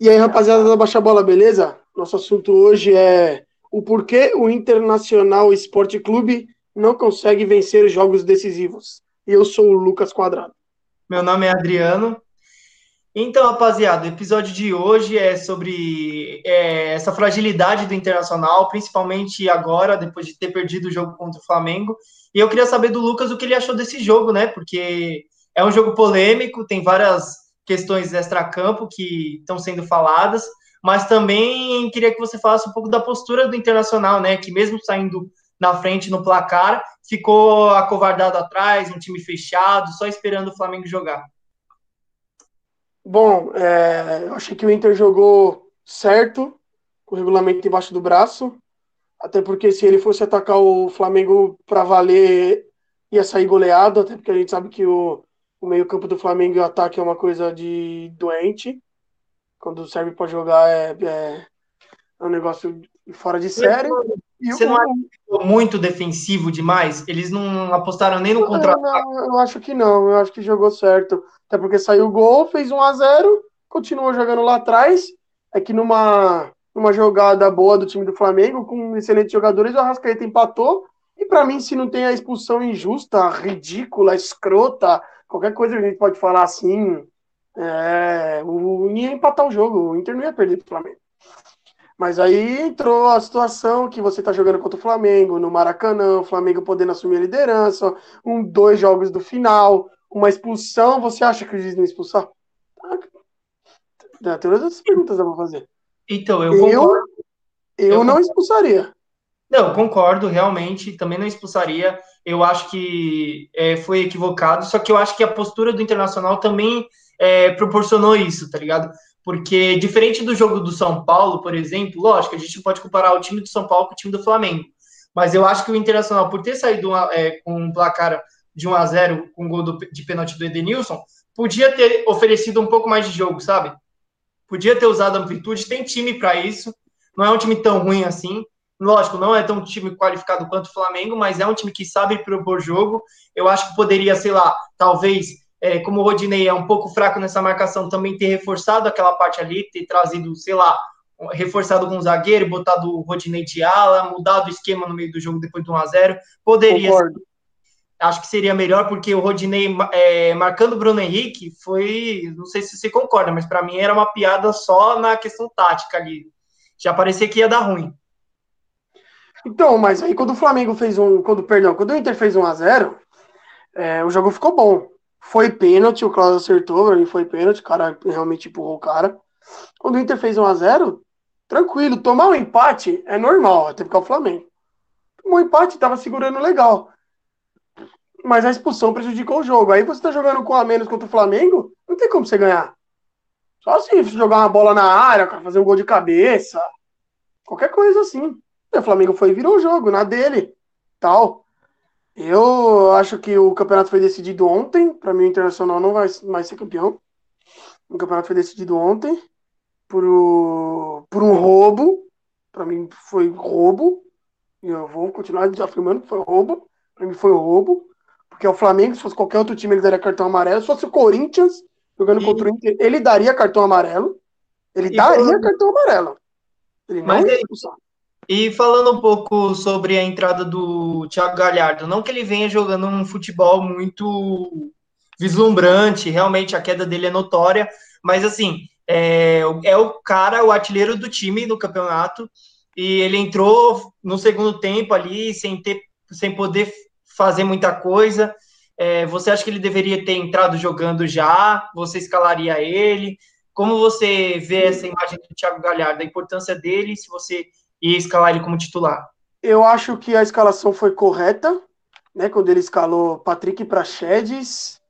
E aí, rapaziada da Baixa Bola, beleza? Nosso assunto hoje é o porquê o Internacional Esporte Clube não consegue vencer jogos decisivos. E eu sou o Lucas Quadrado. Meu nome é Adriano. Então, rapaziada, o episódio de hoje é sobre é, essa fragilidade do Internacional, principalmente agora, depois de ter perdido o jogo contra o Flamengo. E eu queria saber do Lucas o que ele achou desse jogo, né? Porque é um jogo polêmico, tem várias questões extra-campo que estão sendo faladas, mas também queria que você falasse um pouco da postura do Internacional, né? Que mesmo saindo na frente no placar, ficou acovardado atrás, um time fechado, só esperando o Flamengo jogar. Bom, é, eu achei que o Inter jogou certo, com o regulamento embaixo do braço, até porque se ele fosse atacar o Flamengo para valer, ia sair goleado, até porque a gente sabe que o, o meio-campo do Flamengo e o ataque é uma coisa de doente. Quando serve para jogar é, é, é, um negócio fora de série. Você não acha muito defensivo demais? Eles não apostaram nem no contra-ataque? Eu acho que não, eu acho que jogou certo. Até porque saiu o gol, fez 1 a 0 continuou jogando lá atrás. É que numa, numa jogada boa do time do Flamengo, com excelentes jogadores, o Arrascaeta empatou. E para mim, se não tem a expulsão injusta, ridícula, escrota, qualquer coisa que a gente pode falar assim, é, o, ia empatar o jogo, o Inter não ia perder para o Flamengo. Mas aí entrou a situação que você está jogando contra o Flamengo no Maracanã, o Flamengo podendo assumir a liderança, um, dois jogos do final, uma expulsão. Você acha que o não expulsar? Tem todas essas perguntas eu vou fazer. Então, eu Eu, eu, eu não expulsaria. Não, concordo, realmente, também não expulsaria. Eu acho que é, foi equivocado, só que eu acho que a postura do Internacional também é, proporcionou isso, tá ligado? Porque, diferente do jogo do São Paulo, por exemplo, lógico, a gente pode comparar o time do São Paulo com o time do Flamengo. Mas eu acho que o Internacional, por ter saído é, com um placar de 1 a 0 com um gol do, de pênalti do Edenilson, podia ter oferecido um pouco mais de jogo, sabe? Podia ter usado amplitude, tem time para isso. Não é um time tão ruim assim. Lógico, não é tão time qualificado quanto o Flamengo, mas é um time que sabe propor jogo. Eu acho que poderia, sei lá, talvez, é, como o Rodinei é um pouco fraco nessa marcação, também ter reforçado aquela parte ali, ter trazido, sei lá, reforçado com o zagueiro, botado o Rodinei de ala, mudado o esquema no meio do jogo depois do 1x0. Poderia. Concordo. Acho que seria melhor, porque o Rodinei é, marcando o Bruno Henrique foi. Não sei se você concorda, mas para mim era uma piada só na questão tática ali. Já parecia que ia dar ruim. Então, mas aí quando o Flamengo fez um. Quando, perdão, quando o Inter fez 1 a 0 é, o jogo ficou bom. Foi pênalti, o Claudio acertou, pra foi pênalti, o cara realmente empurrou o cara. Quando o Inter fez 1 a 0 tranquilo, tomar um empate é normal, até porque é o Flamengo. Tomou um empate, tava segurando legal. Mas a expulsão prejudicou o jogo. Aí você tá jogando com a menos contra o Flamengo, não tem como você ganhar. Só se jogar uma bola na área, fazer um gol de cabeça, qualquer coisa assim. O Flamengo foi e virou o jogo, na dele, tal. Eu acho que o campeonato foi decidido ontem. Para mim, o Internacional não vai mais ser campeão. O campeonato foi decidido ontem por, o, por um roubo. Para mim, foi roubo. E eu vou continuar afirmando que foi roubo. Para mim, foi roubo. Porque o Flamengo, se fosse qualquer outro time, ele daria cartão amarelo. Se fosse o Corinthians jogando e... contra o Inter, ele daria cartão amarelo. Ele e daria cartão amarelo. Ele não Mas ia expulsar. E falando um pouco sobre a entrada do Thiago Galhardo, não que ele venha jogando um futebol muito vislumbrante, realmente a queda dele é notória, mas assim, é, é o cara, o artilheiro do time no campeonato, e ele entrou no segundo tempo ali sem ter, sem poder fazer muita coisa. É, você acha que ele deveria ter entrado jogando já? Você escalaria ele? Como você vê essa imagem do Thiago Galhardo, a importância dele, se você e escalar ele como titular? Eu acho que a escalação foi correta, né? Quando ele escalou Patrick Prachedes.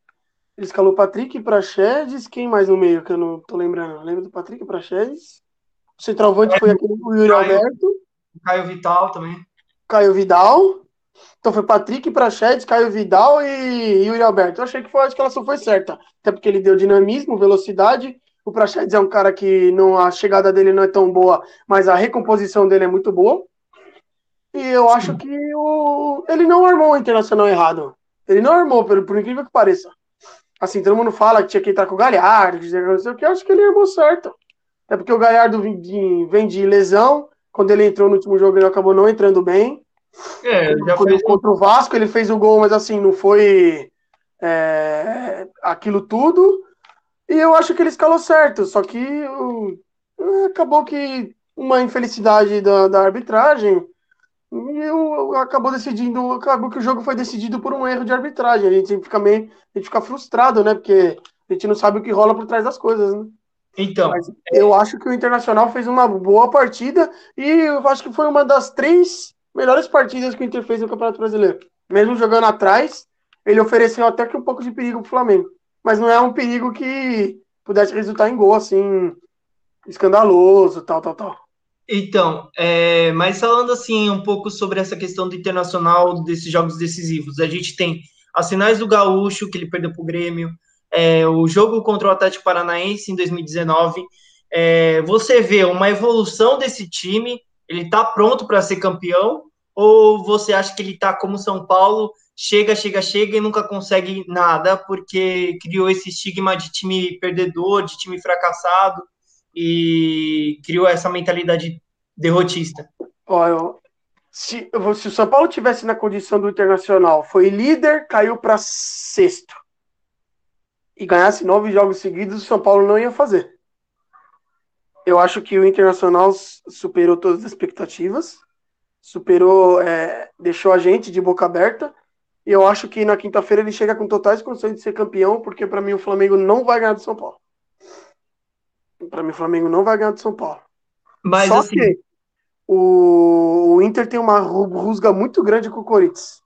Ele escalou Patrick Prachedes. Quem mais no meio que eu não tô lembrando? Lembra do Patrick Prachedes? O centroavante é, foi aquele do Yuri Caio, Alberto. Caio Vital também. Caio Vidal. Então foi Patrick Prachedes, Caio Vidal e Yuri Alberto. Eu achei que foi, a escalação foi certa. Até porque ele deu dinamismo, velocidade o Praxedes é um cara que não, a chegada dele não é tão boa, mas a recomposição dele é muito boa. E eu Sim. acho que o, ele não armou o Internacional errado. Ele não armou, por, por incrível que pareça. Assim, todo mundo fala que tinha que entrar com o Galhardo, não sei o que, eu acho que ele armou certo. É porque o Galhardo vem de, lesão. Quando ele entrou no último jogo, ele acabou não entrando bem. É, Quando, fez... Contra o Vasco, ele fez o gol, mas assim, não foi é, aquilo tudo. E eu acho que ele escalou certo, só que uh, acabou que uma infelicidade da, da arbitragem e eu, acabou decidindo, acabou que o jogo foi decidido por um erro de arbitragem. A gente fica meio, a gente fica frustrado, né? Porque a gente não sabe o que rola por trás das coisas, né? Então, Mas eu acho que o Internacional fez uma boa partida e eu acho que foi uma das três melhores partidas que o Inter fez no Campeonato Brasileiro. Mesmo jogando atrás, ele ofereceu até que um pouco de perigo pro Flamengo. Mas não é um perigo que pudesse resultar em gol, assim, escandaloso, tal, tal, tal. Então, é, mas falando assim um pouco sobre essa questão do internacional desses jogos decisivos, a gente tem as finais do Gaúcho, que ele perdeu para o Grêmio, é, o jogo contra o Atlético Paranaense em 2019. É, você vê uma evolução desse time, ele está pronto para ser campeão, ou você acha que ele está como São Paulo, chega, chega, chega e nunca consegue nada, porque criou esse estigma de time perdedor, de time fracassado? e criou essa mentalidade derrotista. Olha, se, se o São Paulo tivesse na condição do Internacional, foi líder, caiu para sexto e ganhasse nove jogos seguidos, o São Paulo não ia fazer. Eu acho que o Internacional superou todas as expectativas, superou, é, deixou a gente de boca aberta. E eu acho que na quinta-feira ele chega com totais condições de ser campeão, porque para mim o Flamengo não vai ganhar do São Paulo. Para mim, o Flamengo não vai ganhar do São Paulo. Mas, Só assim... que o, o Inter tem uma rusga muito grande com o Corinthians.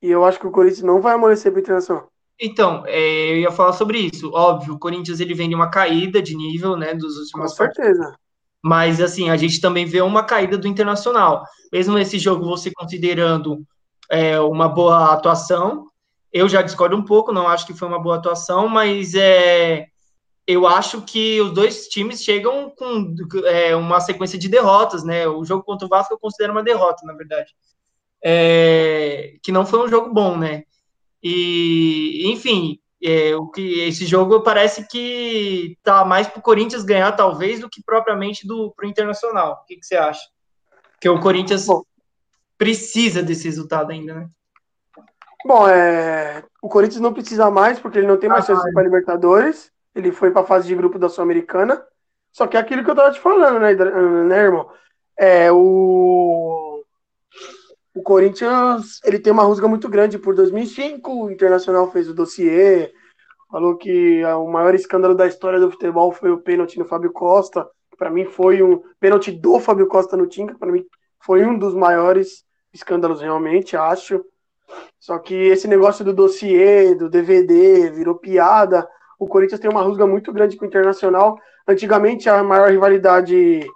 E eu acho que o Corinthians não vai amolecer para Internacional. Então, é, eu ia falar sobre isso. Óbvio, o Corinthians ele vem de uma caída de nível, né, dos últimos Com certeza. Partidos. Mas assim, a gente também vê uma caída do Internacional. Mesmo esse jogo você considerando é, uma boa atuação, eu já discordo um pouco, não acho que foi uma boa atuação, mas é, eu acho que os dois times chegam com é, uma sequência de derrotas, né? O jogo contra o Vasco eu considero uma derrota, na verdade. É, que não foi um jogo bom, né? E, enfim, é, o que esse jogo parece que tá mais pro Corinthians ganhar, talvez, do que propriamente do pro Internacional. O que, que você acha? Porque o Corinthians bom, precisa desse resultado ainda, né? Bom, é, o Corinthians não precisa mais, porque ele não tem mais ah, chance para Libertadores ele foi para a fase de grupo da Sul-Americana. Só que é aquilo que eu tava te falando, né, né, irmão? É, o, o Corinthians, ele tem uma rusga muito grande por 2005, o Internacional fez o dossiê, falou que o maior escândalo da história do futebol foi o pênalti no Fábio Costa, para mim foi um pênalti do Fábio Costa no Tinga, para mim foi um dos maiores escândalos realmente, acho. Só que esse negócio do dossiê, do DVD, virou piada, o Corinthians tem uma rusga muito grande com o Internacional. Antigamente, a maior rivalidade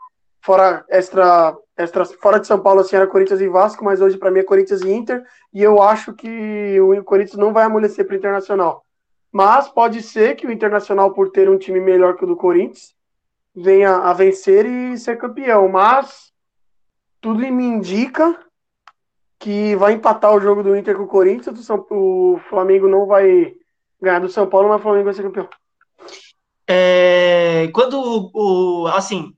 fora extra, extra fora de São Paulo assim, era Corinthians e Vasco, mas hoje para mim é Corinthians e Inter, e eu acho que o Corinthians não vai amolecer para o Internacional. Mas pode ser que o Internacional, por ter um time melhor que o do Corinthians, venha a vencer e ser campeão. Mas tudo me indica que vai empatar o jogo do Inter com o Corinthians, o Flamengo não vai ganhar do São Paulo, mas o Flamengo vai ser campeão. É, quando o, assim,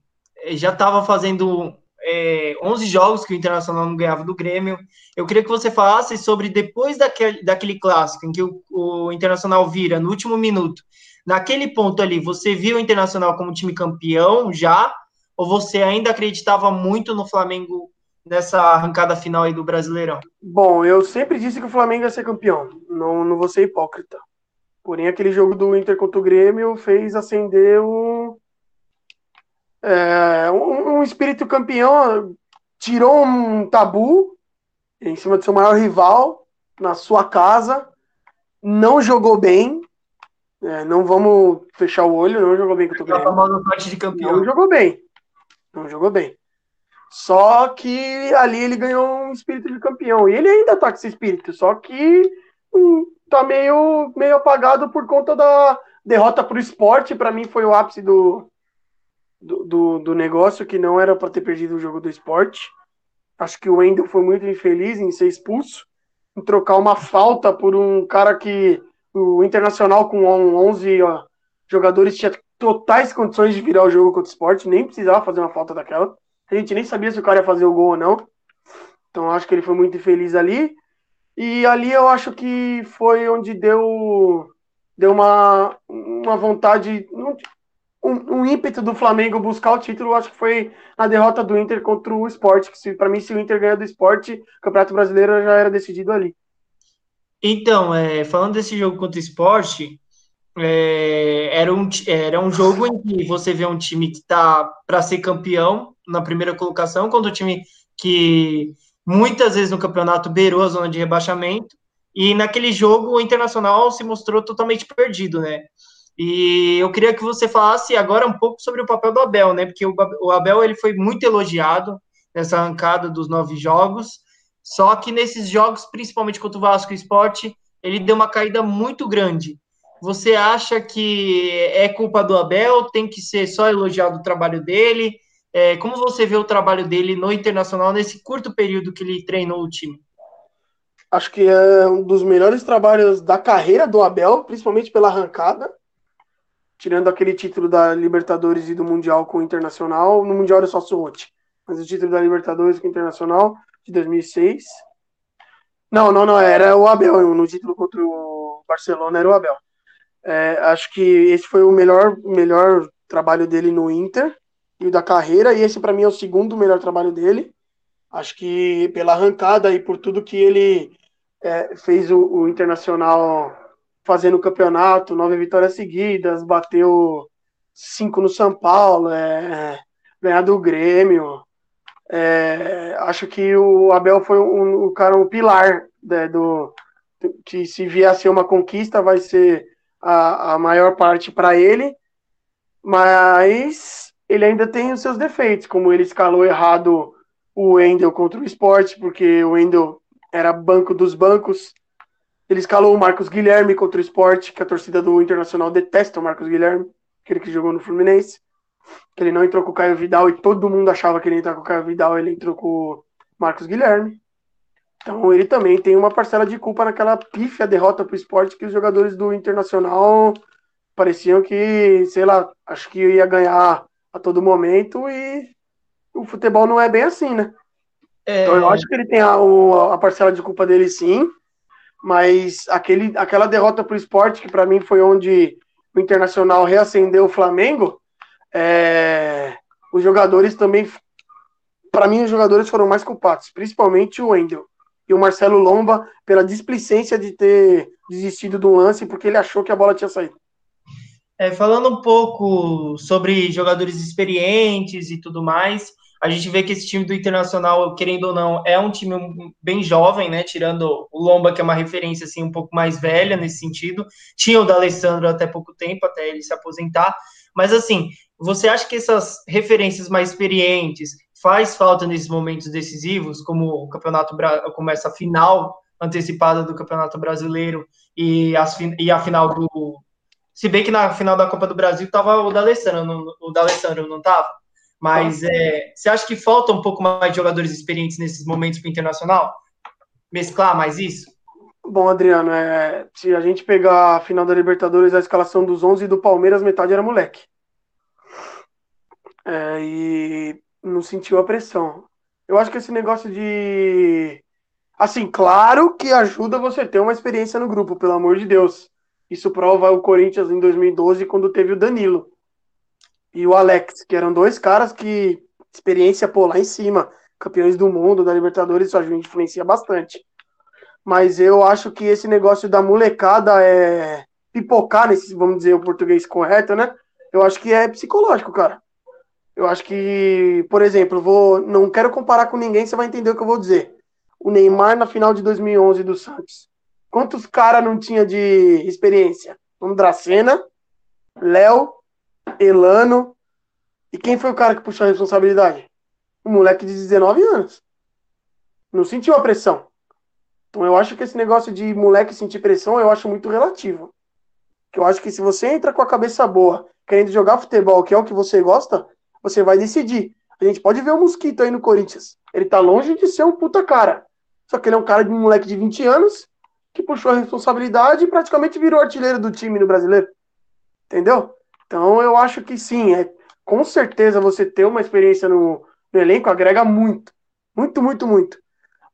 já estava fazendo é, 11 jogos que o Internacional não ganhava do Grêmio. Eu queria que você falasse sobre depois daquele, daquele clássico em que o, o, Internacional vira no último minuto. Naquele ponto ali, você viu o Internacional como time campeão já? Ou você ainda acreditava muito no Flamengo nessa arrancada final aí do Brasileirão? Bom, eu sempre disse que o Flamengo ia ser campeão. Não, não vou ser hipócrita. Porém, aquele jogo do Inter contra o Grêmio fez acender um, é, um, um, espírito campeão, tirou um tabu em cima do seu maior rival, na sua casa, não jogou bem, é, não vamos fechar o olho, não jogou bem contra o Grêmio. parte de campeão. Não jogou bem, não jogou bem. Só que ali ele ganhou um espírito de campeão, e ele ainda tá com esse espírito, só que hum, tá meio, meio apagado por conta da derrota para o esporte. Para mim foi o ápice do, do, do, do negócio, que não era para ter perdido o jogo do esporte. Acho que o Wendel foi muito infeliz em ser expulso, em trocar uma falta por um cara que o Internacional com 11 ó, jogadores tinha totais condições de virar o jogo contra o esporte, nem precisava fazer uma falta daquela. A gente nem sabia se o cara ia fazer o gol ou não. Então acho que ele foi muito infeliz ali. E ali eu acho que foi onde deu, deu uma, uma vontade, um, um ímpeto do Flamengo buscar o título. Acho que foi na derrota do Inter contra o Sport. Que para mim, se o Inter ganhar do Sport, o Campeonato Brasileiro já era decidido ali. Então, é, falando desse jogo contra o Sport, é, era, um, era um jogo em que você vê um time que está para ser campeão na primeira colocação, contra um time que muitas vezes no campeonato beirou a zona de rebaixamento, e naquele jogo o Internacional se mostrou totalmente perdido, né? E eu queria que você falasse agora um pouco sobre o papel do Abel, né? Porque o Abel ele foi muito elogiado nessa arrancada dos nove jogos, só que nesses jogos, principalmente contra o Vasco Esporte, ele deu uma caída muito grande. Você acha que é culpa do Abel? Tem que ser só elogiado o trabalho dele? É, como você vê o trabalho dele no Internacional nesse curto período que ele treinou o time? Acho que é um dos melhores trabalhos da carreira do Abel, principalmente pela arrancada. Tirando aquele título da Libertadores e do Mundial com o Internacional. No Mundial era só Sorte. Mas o título da Libertadores com o Internacional de 2006. Não, não, não. Era o Abel. No título contra o Barcelona era o Abel. É, acho que esse foi o melhor, melhor trabalho dele no Inter e o da carreira, e esse para mim é o segundo melhor trabalho dele. Acho que pela arrancada e por tudo que ele é, fez o, o, Internacional fazendo o campeonato, nove vitórias seguidas, bateu cinco no São Paulo, é, ganhar do Grêmio. É, acho que o Abel foi um, um cara, um pilar né, do que se vier a ser uma conquista vai ser a, a maior parte para ele, mas ele ainda tem os seus defeitos, como ele escalou errado o Wendel contra o esporte, porque o Wendel era banco dos bancos. Ele escalou o Marcos Guilherme contra o esporte, que a torcida do Internacional detesta o Marcos Guilherme, aquele que jogou no Fluminense. Que ele não entrou com o Caio Vidal e todo mundo achava que ele ia entrar com o Caio Vidal, ele entrou com o Marcos Guilherme. Então ele também tem uma parcela de culpa naquela pífia derrota para o esporte que os jogadores do Internacional pareciam que, sei lá, acho que ia ganhar a todo momento e o futebol não é bem assim, né? É... Então eu acho que ele tem a, a, parcela de culpa dele sim, mas aquele, aquela derrota para o esporte, que para mim foi onde o Internacional reacendeu o Flamengo, é, os jogadores também, para mim os jogadores foram mais culpados, principalmente o Wendel e o Marcelo Lomba pela displicência de ter desistido do lance porque ele achou que a bola tinha saído. É, falando um pouco sobre jogadores experientes e tudo mais, a gente vê que esse time do Internacional, querendo ou não, é um time bem jovem, né? Tirando o Lomba, que é uma referência assim um pouco mais velha nesse sentido. Tinha o da Alessandro até pouco tempo, até ele se aposentar. Mas assim, você acha que essas referências mais experientes faz falta nesses momentos decisivos, como o campeonato como essa final antecipada do Campeonato Brasileiro e, as, e a final do, se bem que na final da Copa do Brasil tava o D'Alessandro, o D'Alessandro não tava. Mas é, você acha que falta um pouco mais de jogadores experientes nesses momentos para o Internacional? Mesclar mais isso? Bom, Adriano, é, se a gente pegar a final da Libertadores, a escalação dos 11 do Palmeiras, metade era moleque. É, e não sentiu a pressão. Eu acho que esse negócio de. Assim, claro que ajuda você ter uma experiência no grupo, pelo amor de Deus. Isso prova o Corinthians em 2012, quando teve o Danilo e o Alex, que eram dois caras que experiência pô lá em cima, campeões do mundo, da Libertadores, isso a gente influencia bastante. Mas eu acho que esse negócio da molecada é pipocar nesse, vamos dizer, o português correto, né? Eu acho que é psicológico, cara. Eu acho que, por exemplo, vou, não quero comparar com ninguém, você vai entender o que eu vou dizer. O Neymar na final de 2011 do Santos. Quantos caras não tinha de experiência? Vamos Dracena, Léo, Elano. E quem foi o cara que puxou a responsabilidade? Um moleque de 19 anos. Não sentiu a pressão. Então eu acho que esse negócio de moleque sentir pressão, eu acho muito relativo. Que eu acho que se você entra com a cabeça boa, querendo jogar futebol, que é o que você gosta, você vai decidir. A gente pode ver o Mosquito aí no Corinthians. Ele tá longe de ser um puta cara. Só que ele é um cara de um moleque de 20 anos que puxou a responsabilidade e praticamente virou artilheiro do time no brasileiro. Entendeu? Então eu acho que sim, é com certeza você ter uma experiência no, no elenco agrega muito. Muito, muito, muito.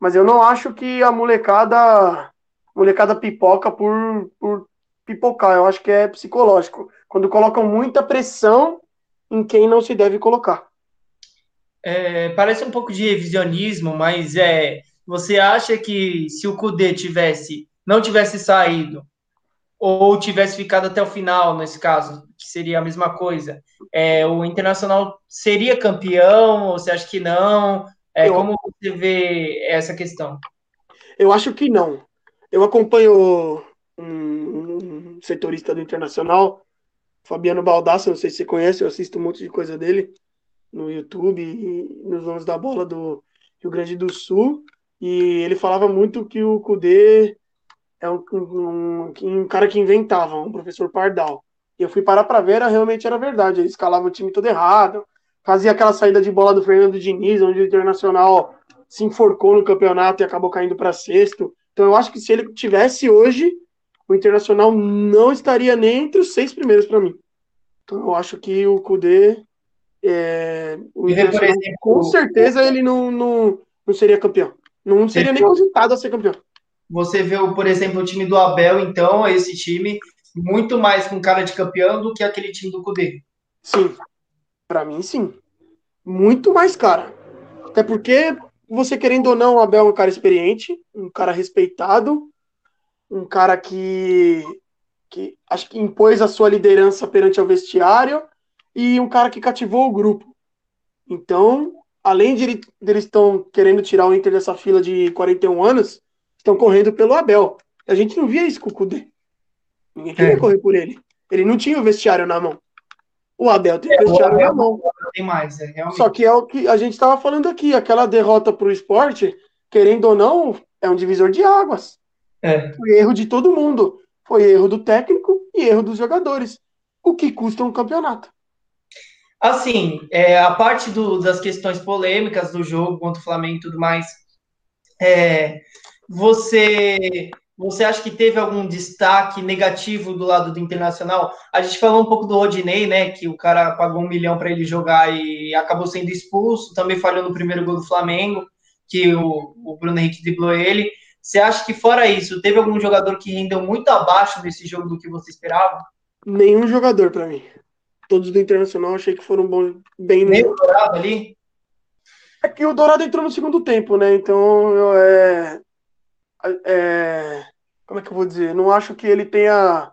Mas eu não acho que a molecada molecada pipoca por, por pipocar. Eu acho que é psicológico. Quando colocam muita pressão em quem não se deve colocar. É, parece um pouco de revisionismo, mas é. Você acha que se o Kudê tivesse não tivesse saído ou tivesse ficado até o final, nesse caso, que seria a mesma coisa, é, o Internacional seria campeão? Ou você acha que não? É, eu, como você vê essa questão? Eu acho que não. Eu acompanho um, um setorista do Internacional, Fabiano Baldassi, não sei se você conhece, eu assisto um monte de coisa dele no YouTube e nos anos da bola do Rio Grande do Sul. E ele falava muito que o Kudê é um, um, um, cara que inventava, um professor Pardal. E eu fui parar para ver, era, realmente era verdade. Ele escalava o time todo errado, fazia aquela saída de bola do Fernando Diniz, onde o Internacional se enforcou no campeonato e acabou caindo para sexto. Então eu acho que se ele tivesse hoje, o Internacional não estaria nem entre os seis primeiros para mim. Então eu acho que o Kudê, é, o Internacional, exemplo, com certeza ele não, não, não seria campeão. Não seria nem cogitado a ser campeão. Você vê, por exemplo, o time do Abel, então, esse time muito mais com cara de campeão do que aquele time do Cudê. Sim, para mim sim. Muito mais cara. Até porque você querendo ou não, o Abel é um cara experiente, um cara respeitado, um cara que, que acho que impôs a sua liderança perante o vestiário e um cara que cativou o grupo. Então, além de, de eles estão querendo tirar o Inter dessa fila de 41 anos, estão correndo pelo Abel. A gente não via isso com o Kudê. Ninguém queria é. correr por ele. Ele não tinha o vestiário na mão. O Abel tem o é, vestiário Abel na mão. Tem mais, é, Só que é o que a gente estava falando aqui. Aquela derrota para o esporte, querendo ou não, é um divisor de águas. É. Foi erro de todo mundo. Foi erro do técnico e erro dos jogadores. O que custa um campeonato. Assim, é, a parte do, das questões polêmicas do jogo contra o Flamengo e tudo mais, é, você você acha que teve algum destaque negativo do lado do Internacional? A gente falou um pouco do Rodinei, né? Que o cara pagou um milhão para ele jogar e acabou sendo expulso. Também falhou no primeiro gol do Flamengo, que o, o Bruno Henrique driblou ele. Você acha que fora isso, teve algum jogador que rendeu muito abaixo desse jogo do que você esperava? Nenhum jogador para mim. Todos do Internacional achei que foram bons, bem. Nem o Dourado ali? É que o Dourado entrou no segundo tempo, né? Então, eu, é, é, como é que eu vou dizer? Não acho que ele tenha,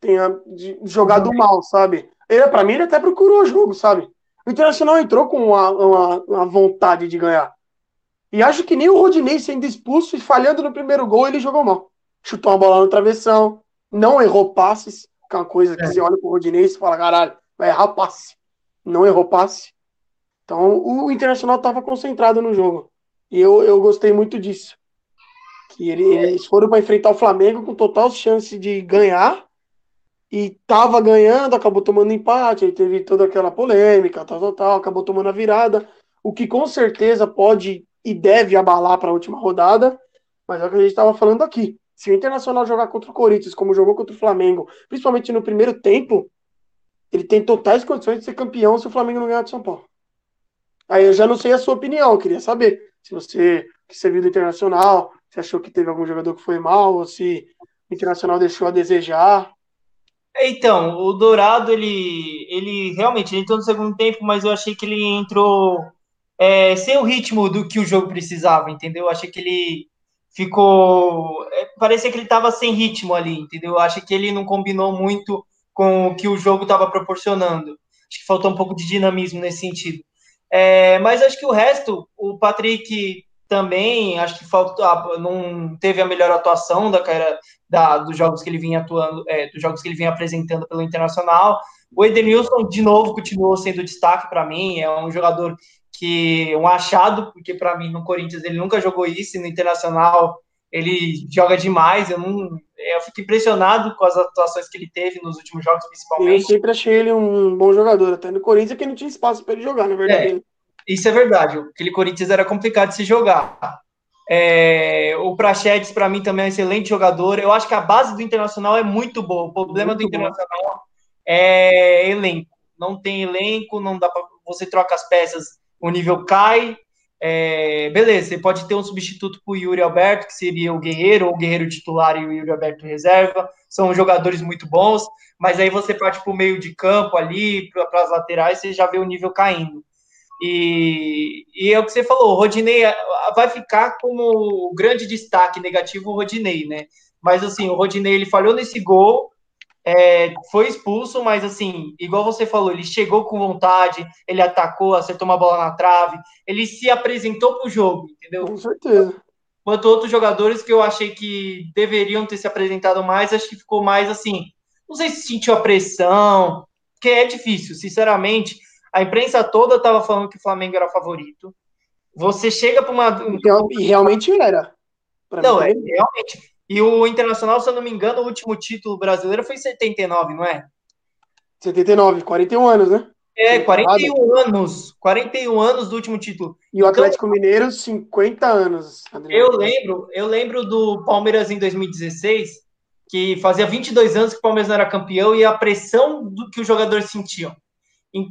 tenha jogado mal, sabe? Ele, pra mim, ele até procurou o jogo, sabe? O Internacional entrou com uma, uma, uma, vontade de ganhar. E acho que nem o Rodinei sendo expulso e falhando no primeiro gol, ele jogou mal. Chutou uma bola no travessão, não errou passes, que é uma coisa que é. você olha pro Rodinei e fala, caralho, vai errar passe. Não errou passe. Então, o Internacional estava concentrado no jogo. E eu, eu gostei muito disso que ele, eles foram para enfrentar o Flamengo com total chance de ganhar e tava ganhando, acabou tomando empate, aí teve toda aquela polêmica, tal, tal, tal, acabou tomando a virada, o que com certeza pode e deve abalar para a última rodada, mas é o que a gente estava falando aqui. Se o Internacional jogar contra o Corinthians, como jogou contra o Flamengo, principalmente no primeiro tempo, ele tem totais condições de ser campeão se o Flamengo não ganhar de São Paulo. Aí eu já não sei a sua opinião, eu queria saber se você que você viu do Internacional, você achou que teve algum jogador que foi mal ou se o Internacional deixou a desejar? Então, o Dourado, ele, ele realmente ele entrou no segundo tempo, mas eu achei que ele entrou é, sem o ritmo do que o jogo precisava, entendeu? Eu achei que ele ficou. É, parecia que ele estava sem ritmo ali, entendeu? Eu achei que ele não combinou muito com o que o jogo estava proporcionando. Acho que faltou um pouco de dinamismo nesse sentido. É, mas acho que o resto, o Patrick também acho que faltou, ah, não teve a melhor atuação da carreira da, dos jogos que ele vinha atuando, é, dos jogos que ele vinha apresentando pelo Internacional. O Edenilson, de novo, continuou sendo destaque para mim, é um jogador que um achado, porque para mim no Corinthians ele nunca jogou isso, e no Internacional ele joga demais. Eu não, eu fico impressionado com as atuações que ele teve nos últimos jogos, principalmente. Eu sempre achei ele um bom jogador, até no Corinthians é que não tinha espaço para ele jogar, na verdade. É. Isso é verdade. Aquele Corinthians era complicado de se jogar. É, o Prachedes, para mim, também é um excelente jogador. Eu acho que a base do Internacional é muito boa. O problema muito do Internacional bom. é elenco. Não tem elenco, não dá para você troca as peças, o nível cai. É, beleza, você pode ter um substituto para o Yuri Alberto, que seria o Guerreiro, ou o Guerreiro titular e o Yuri Alberto reserva. São jogadores muito bons, mas aí você parte para o meio de campo ali, para as laterais, você já vê o nível caindo. E, e é o que você falou, o Rodinei vai ficar como o grande destaque negativo o Rodinei, né? Mas assim, o Rodinei ele falhou nesse gol, é, foi expulso, mas assim, igual você falou, ele chegou com vontade, ele atacou, acertou uma bola na trave, ele se apresentou para o jogo, entendeu? Com certeza. Quanto outros jogadores que eu achei que deveriam ter se apresentado mais, acho que ficou mais assim. Não sei se sentiu a pressão, que é difícil, sinceramente. A imprensa toda estava falando que o Flamengo era favorito. Você chega para uma. E realmente era. não, é, realmente. E o Internacional, se eu não me engano, o último título brasileiro foi em 79, não é? 79, 41 anos, né? É, 41 anos. 41 anos do último título. E o Atlético então, Mineiro, 50 anos. Adriano. Eu lembro, eu lembro do Palmeiras em 2016, que fazia 22 anos que o Palmeiras não era campeão e a pressão do que os jogadores sentiam.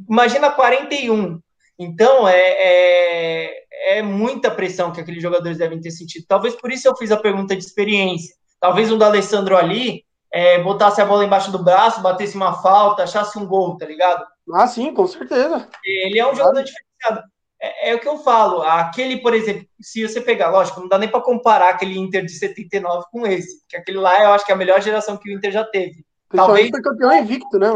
Imagina 41. Então, é, é, é, muita pressão que aqueles jogadores devem ter sentido. Talvez por isso eu fiz a pergunta de experiência. Talvez um da Alessandro ali é, botasse a bola embaixo do braço, batesse uma falta, achasse um gol, tá ligado? Ah, sim, com certeza. Ele é um jogador diferenciado. É, é, o que eu falo. Aquele, por exemplo, se você pegar, lógico, não dá nem para comparar aquele Inter de 79 com esse, porque aquele lá eu acho que é a melhor geração que o Inter já teve. Talvez foi campeão invicto, né?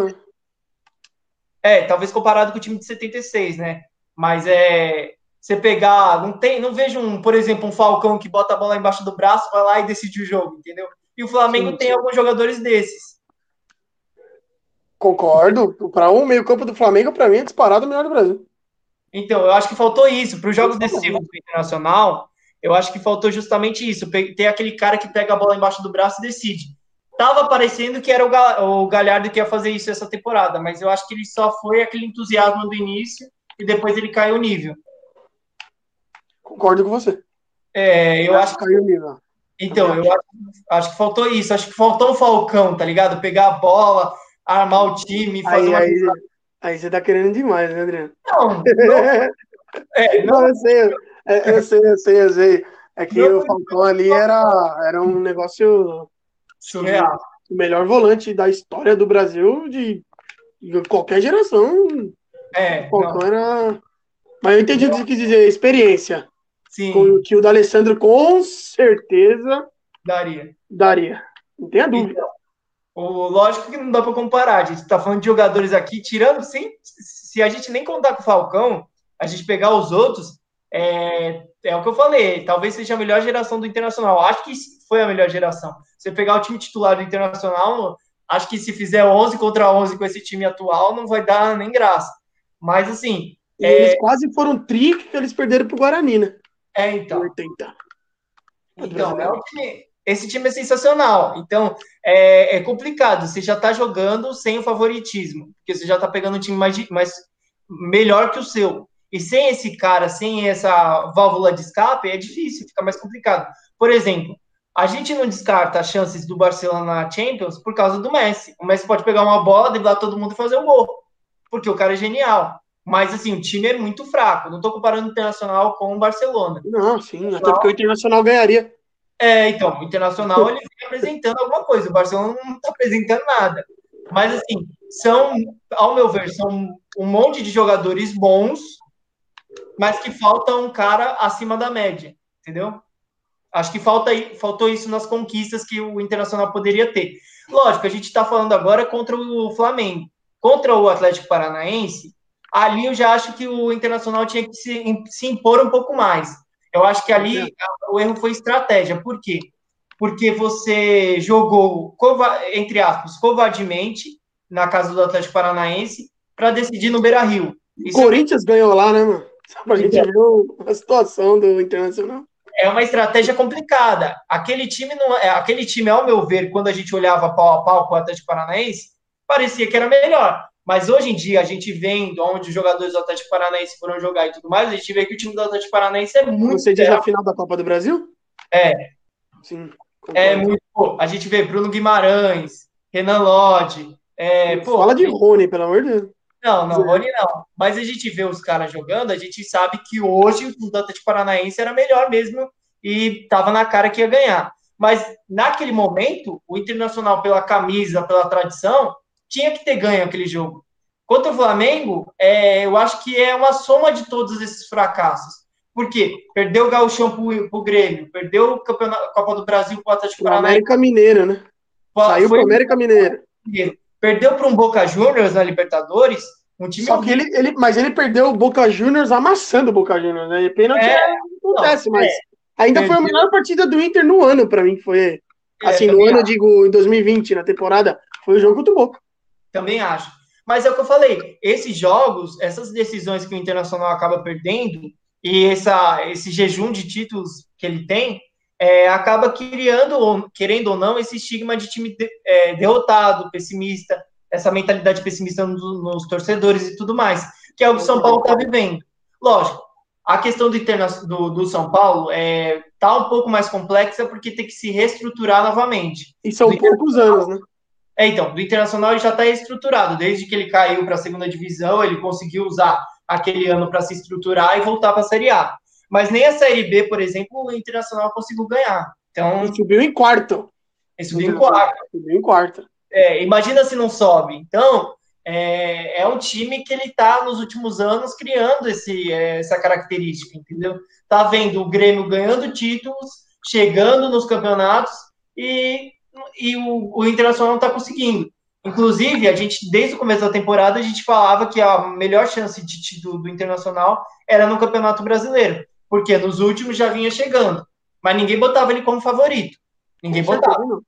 É, talvez comparado com o time de 76, né? Mas é. Você pegar. Não, tem, não vejo, um, por exemplo, um Falcão que bota a bola embaixo do braço, vai lá e decide o jogo, entendeu? E o Flamengo sim, tem sim. alguns jogadores desses. Concordo. Para um meio-campo do Flamengo, para mim, é disparado o melhor do Brasil. Então, eu acho que faltou isso. Para os jogos decisivos do Internacional, eu acho que faltou justamente isso. Ter aquele cara que pega a bola embaixo do braço e decide tava parecendo que era o Galhardo que ia fazer isso essa temporada, mas eu acho que ele só foi aquele entusiasmo do início e depois ele caiu o nível. Concordo com você. É, eu, acho que caiu o nível. Então, eu acho, acho, que faltou isso. Acho que faltou o Falcão, tá ligado? Pegar a bola, armar o time, fazer aí, uma. Aí, aí você tá querendo demais, né, Adriano? Não, não. é, não, não eu sei, eu, eu sei, eu sei, eu sei. É que não, o Falcão ali era, era um negócio surreal. O melhor volante da história do Brasil de, de qualquer geração. É. Falcão era. Mas eu entendi o que você quis dizer, experiência. Sim. Com, que o D'Alessandro com certeza daria. Daria. Não tenha dúvida. Então, o, lógico que não dá para comparar. A gente está falando de jogadores aqui, tirando, sem, se a gente nem contar com o Falcão, a gente pegar os outros, é, é o que eu falei, talvez seja a melhor geração do Internacional. Acho que foi a melhor geração. Você pegar o time titular do Internacional, acho que se fizer 11 contra 11 com esse time atual, não vai dar nem graça. Mas, assim... É... Eles quase foram tri que eles perderam pro Guarani, né? É, então. 80. Então, é um time, esse time é sensacional. Então, é, é, complicado. Você já tá jogando sem o favoritismo, porque você já tá pegando um time mais, mais melhor que o seu. E sem esse cara, sem essa válvula de escape, é difícil, fica mais complicado. Por exemplo, a gente não descarta as chances do Barcelona na Champions por causa do Messi. O Messi pode pegar uma bola, driblar todo mundo e fazer um gol, porque o cara é genial. Mas, assim, o time é muito fraco. Não estou comparando o Internacional com o Barcelona. Não, sim, até porque o Internacional ganharia. É, então, o Internacional ele vem apresentando alguma coisa, o Barcelona não está apresentando nada. Mas, assim, são, ao meu ver, são um monte de jogadores bons, mas que falta um cara acima da média, entendeu? Acho que falta, faltou isso nas conquistas que o Internacional poderia ter. Lógico, a gente está falando agora contra o Flamengo. Contra o Atlético Paranaense, ali eu já acho que o Internacional tinha que se, se impor um pouco mais. Eu acho que ali é. o erro foi estratégia. Por quê? Porque você jogou, entre aspas, covardemente na casa do Atlético Paranaense para decidir no Beira Rio. O Corinthians é... ganhou lá, né, mano? Só pra gente ver a situação do Internacional é uma estratégia complicada. Aquele time, não, é, aquele time, ao meu ver, quando a gente olhava pau a pau com o Atlético Paranaense, parecia que era melhor. Mas hoje em dia, a gente vendo onde os jogadores do Atlético Paranaense foram jogar e tudo mais, a gente vê que o time do Atlético Paranaense é muito. Você diz a final da Copa do Brasil? É. Sim. É muito. A gente vê Bruno Guimarães, Renan Lodge, É, pô, Fala de Rony, pelo amor de Deus. Não, não, Rony não. Mas a gente vê os caras jogando, a gente sabe que hoje o Atlético Paranaense era melhor mesmo e tava na cara que ia ganhar. Mas naquele momento, o Internacional, pela camisa, pela tradição, tinha que ter ganho aquele jogo. Contra o Flamengo, é, eu acho que é uma soma de todos esses fracassos. Por quê? Perdeu o Gauchão pro, pro Grêmio, perdeu o Campeonato Copa do Brasil pro Atlético Paranaense. América Mineira, né? Saiu pro América Mineira. Perdeu para um Boca Juniors na Libertadores, um time. Só que ele, ele, mas ele perdeu o Boca Juniors amassando o Boca Juniors, né? E pênalti é, acontece, mas é, ainda perdeu. foi a melhor partida do Inter no ano para mim, foi é, assim, no ano, acho. digo, em 2020, na temporada, foi o jogo contra o Boca. Também acho. Mas é o que eu falei, esses jogos, essas decisões que o Internacional acaba perdendo e essa, esse jejum de títulos que ele tem, é, acaba criando, querendo ou não, esse estigma de time de, é, derrotado, pessimista, essa mentalidade pessimista nos, nos, torcedores e tudo mais, que é o que o São Paulo está vivendo. Lógico, a questão do, interna do, do São Paulo é, tá um pouco mais complexa porque tem que se reestruturar novamente. E são poucos anos, né? É, então, do Internacional ele já está estruturado. Desde que ele caiu para a segunda divisão, ele conseguiu usar aquele ano para se estruturar e voltar para a Série A. Mas nem a Série B, por exemplo, o Internacional conseguiu ganhar. Então, ele subiu em quarto. Ele subiu em quarto. Subiu em quarto. É, imagina se não sobe. Então, é, é um time que ele está nos últimos anos criando esse, é, essa característica, entendeu? Tá vendo o Grêmio ganhando títulos, chegando nos campeonatos e, e o, o Internacional não está conseguindo. Inclusive, a gente, desde o começo da temporada, a gente falava que a melhor chance de título do Internacional era no Campeonato Brasileiro porque nos últimos já vinha chegando, mas ninguém botava ele como favorito. Ninguém Com botava. Certeza.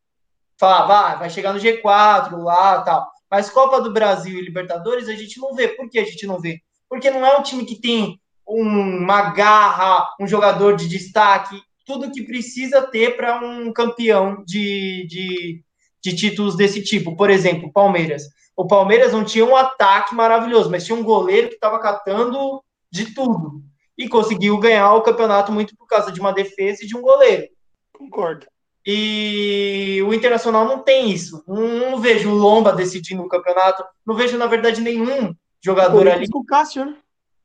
Falava, ah, vai chegar no G4 lá tal. Mas Copa do Brasil e Libertadores a gente não vê. Por que a gente não vê? Porque não é um time que tem uma garra, um jogador de destaque, tudo que precisa ter para um campeão de, de, de títulos desse tipo. Por exemplo, Palmeiras. O Palmeiras não tinha um ataque maravilhoso, mas tinha um goleiro que estava catando de tudo e conseguiu ganhar o campeonato muito por causa de uma defesa e de um goleiro. Concordo. E o Internacional não tem isso. Não, não vejo o Lomba decidindo o campeonato. Não vejo, na verdade, nenhum jogador ali. com o Cássio, né?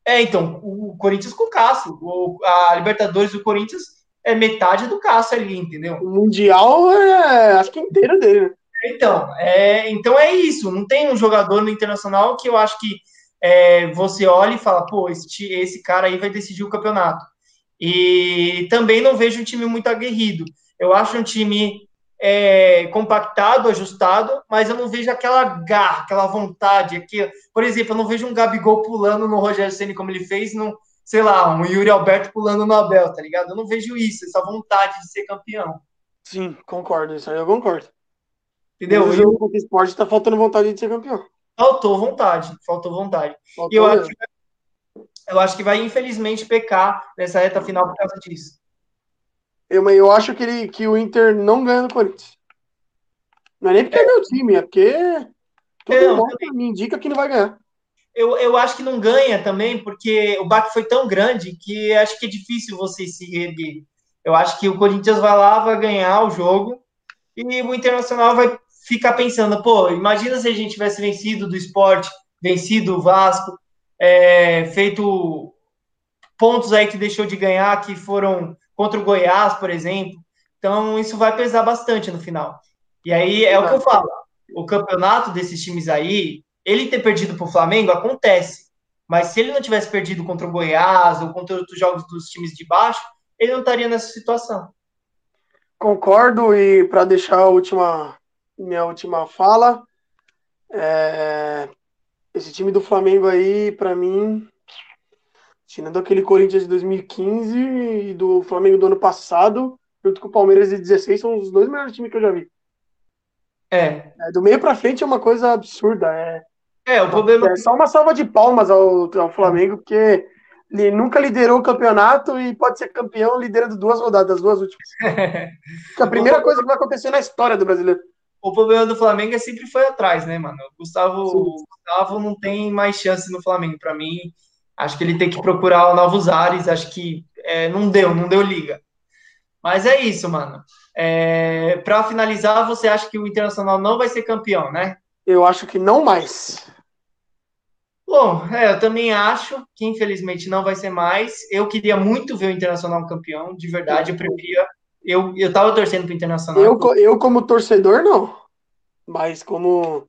É, então, o Corinthians com o Cássio. O, a Libertadores do Corinthians é metade do Cássio ali, entendeu? O Mundial é, acho que inteiro dele? Então, é, então é isso. Não tem um jogador no Internacional que eu acho que é, você olha e fala, pô, esse, esse cara aí vai decidir o campeonato. E também não vejo um time muito aguerrido. Eu acho um time é, compactado, ajustado, mas eu não vejo aquela garra, aquela vontade. Aqui, por exemplo, eu não vejo um Gabigol pulando no Rogério Ceni como ele fez, no, sei lá, um Yuri Alberto pulando no Abel, tá ligado? Eu não vejo isso, essa vontade de ser campeão. Sim, concordo, isso aí eu concordo. Entendeu? O o esporte tá faltando vontade de ser campeão. Faltou vontade, faltou vontade. Faltou e eu acho, que, eu acho que vai, infelizmente, pecar nessa reta final por causa disso. Eu, eu acho que, ele, que o Inter não ganha no Corinthians. Não é nem porque é, é meu time, é porque todo é, mundo me indica que não vai ganhar. Eu, eu acho que não ganha também, porque o baque foi tão grande que acho que é difícil você se reerguer. Eu acho que o Corinthians vai lá, vai ganhar o jogo, e o Internacional vai ficar pensando, pô, imagina se a gente tivesse vencido do esporte, vencido o Vasco, é, feito pontos aí que deixou de ganhar, que foram contra o Goiás, por exemplo. Então, isso vai pesar bastante no final. E aí é o que eu falo: o campeonato desses times aí, ele ter perdido para o Flamengo acontece. Mas se ele não tivesse perdido contra o Goiás ou contra outros jogos dos times de baixo, ele não estaria nessa situação. Concordo, e para deixar a última minha última fala. É... Esse time do Flamengo aí, para mim, tirando aquele Corinthians de 2015 e do Flamengo do ano passado, junto com o Palmeiras de 16, são os dois melhores times que eu já vi. É. é do meio para frente é uma coisa absurda. É, é o problema. É só uma salva de palmas ao, ao Flamengo, porque ele nunca liderou o campeonato e pode ser campeão liderando duas rodadas, duas últimas. a primeira coisa que vai acontecer na história do brasileiro o problema do Flamengo é sempre foi atrás, né, mano? O Gustavo, o Gustavo não tem mais chance no Flamengo para mim. Acho que ele tem que procurar novos ares. Acho que é, não deu, não deu liga. Mas é isso, mano. É, para finalizar, você acha que o Internacional não vai ser campeão, né? Eu acho que não mais. Bom, é, eu também acho que infelizmente não vai ser mais. Eu queria muito ver o Internacional campeão, de verdade. Eu preferia. Eu, eu tava torcendo pro Internacional. Eu, eu, como torcedor, não. Mas como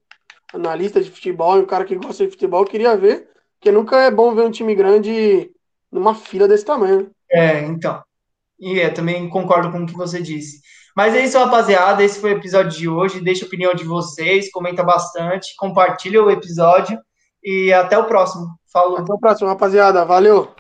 analista de futebol e um cara que gosta de futebol, eu queria ver. Porque nunca é bom ver um time grande numa fila desse tamanho. É, então. E é, também concordo com o que você disse. Mas é isso, rapaziada. Esse foi o episódio de hoje. Deixa a opinião de vocês, comenta bastante, compartilha o episódio e até o próximo. Falou. Até o próximo, rapaziada. Valeu.